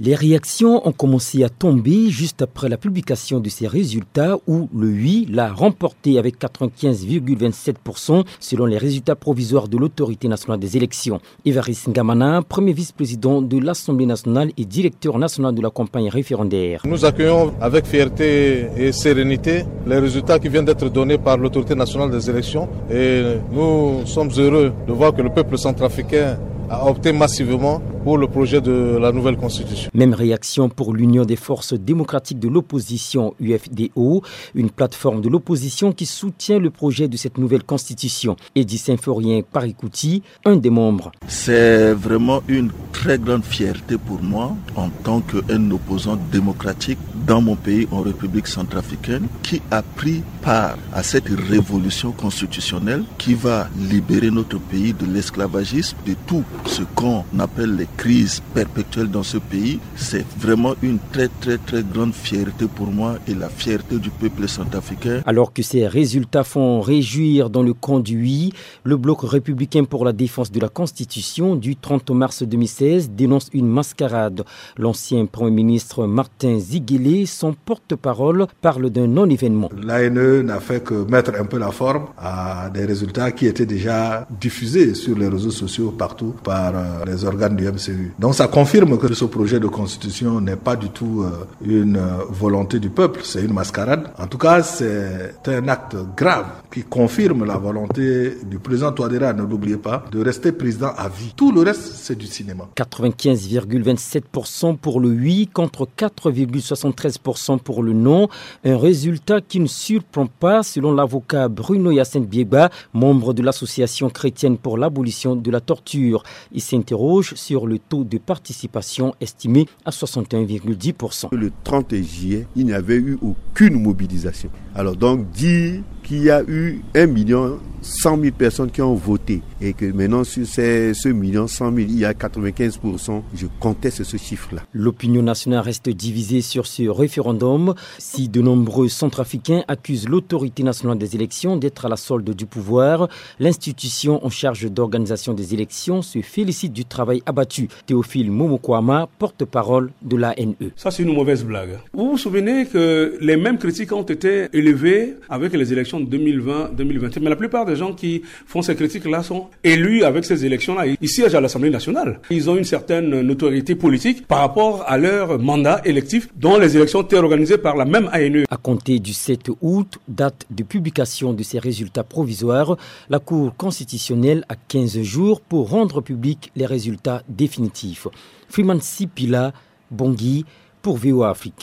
Les réactions ont commencé à tomber juste après la publication de ces résultats où le oui l'a remporté avec 95,27% selon les résultats provisoires de l'autorité nationale des élections. Evaris Ngamana, premier vice-président de l'Assemblée nationale et directeur national de la campagne référendaire. Nous accueillons avec fierté et sérénité les résultats qui viennent d'être donnés par l'autorité nationale des élections et nous sommes heureux de voir que le peuple centrafricain a opté massivement pour le projet de la nouvelle constitution. Même réaction pour l'Union des forces démocratiques de l'opposition UFDO, une plateforme de l'opposition qui soutient le projet de cette nouvelle constitution. Edith Symphorien Parikouti, un des membres. C'est vraiment une très grande fierté pour moi en tant qu'un opposant démocratique dans mon pays, en République centrafricaine, qui a pris part à cette révolution constitutionnelle qui va libérer notre pays de l'esclavagisme, de tout ce qu'on appelle les crises perpétuelles dans ce pays, c'est vraiment une très très très grande fierté pour moi et la fierté du peuple centrafricain. Alors que ces résultats font réjouir dans le conduit, le bloc républicain pour la défense de la Constitution du 30 mars 2016 dénonce une mascarade. L'ancien Premier ministre Martin Ziguele, son porte-parole, parle d'un non-événement. L'ANE n'a fait que mettre un peu la forme à des résultats qui étaient déjà diffusés sur les réseaux sociaux partout par euh, les organes du Donc ça confirme que ce projet de constitution n'est pas du tout euh, une euh, volonté du peuple, c'est une mascarade. En tout cas, c'est un acte grave qui confirme la volonté du président Touadéra, ne l'oubliez pas, de rester président à vie. Tout le reste, c'est du cinéma. 95,27% pour le oui contre 4,73% pour le non. Un résultat qui ne surprend pas selon l'avocat Bruno Yacine Bieba, membre de l'association chrétienne pour l'abolition de la torture. Il s'interroge sur le taux de participation estimé à 61,10%. Le 30 juillet, il n'y avait eu aucune mobilisation. Alors donc dire qu'il y a eu 1 million 100 000 personnes qui ont voté et que maintenant sur ces, ce million 100 000, il y a 95%, je conteste ce chiffre-là. L'opinion nationale reste divisée sur ce référendum. Si de nombreux centrafricains accusent l'autorité nationale des élections d'être à la solde du pouvoir, l'institution en charge d'organisation des élections se félicite du travail abattu. Théophile Momokwama, porte-parole de l'ANE. Ça, c'est une mauvaise blague. Vous vous souvenez que les mêmes critiques ont été élevées avec les élections de 2020-2021, mais la plupart des gens qui font ces critiques-là sont élus avec ces élections-là. Ils siègent à l'Assemblée nationale. Ils ont une certaine notoriété politique par rapport à leur mandat électif dont les élections étaient organisées par la même ANE. À compter du 7 août, date de publication de ces résultats provisoires, la Cour constitutionnelle a 15 jours pour rendre public les résultats définitifs. Freeman Sipila, Bongui, pour VOA Afrique.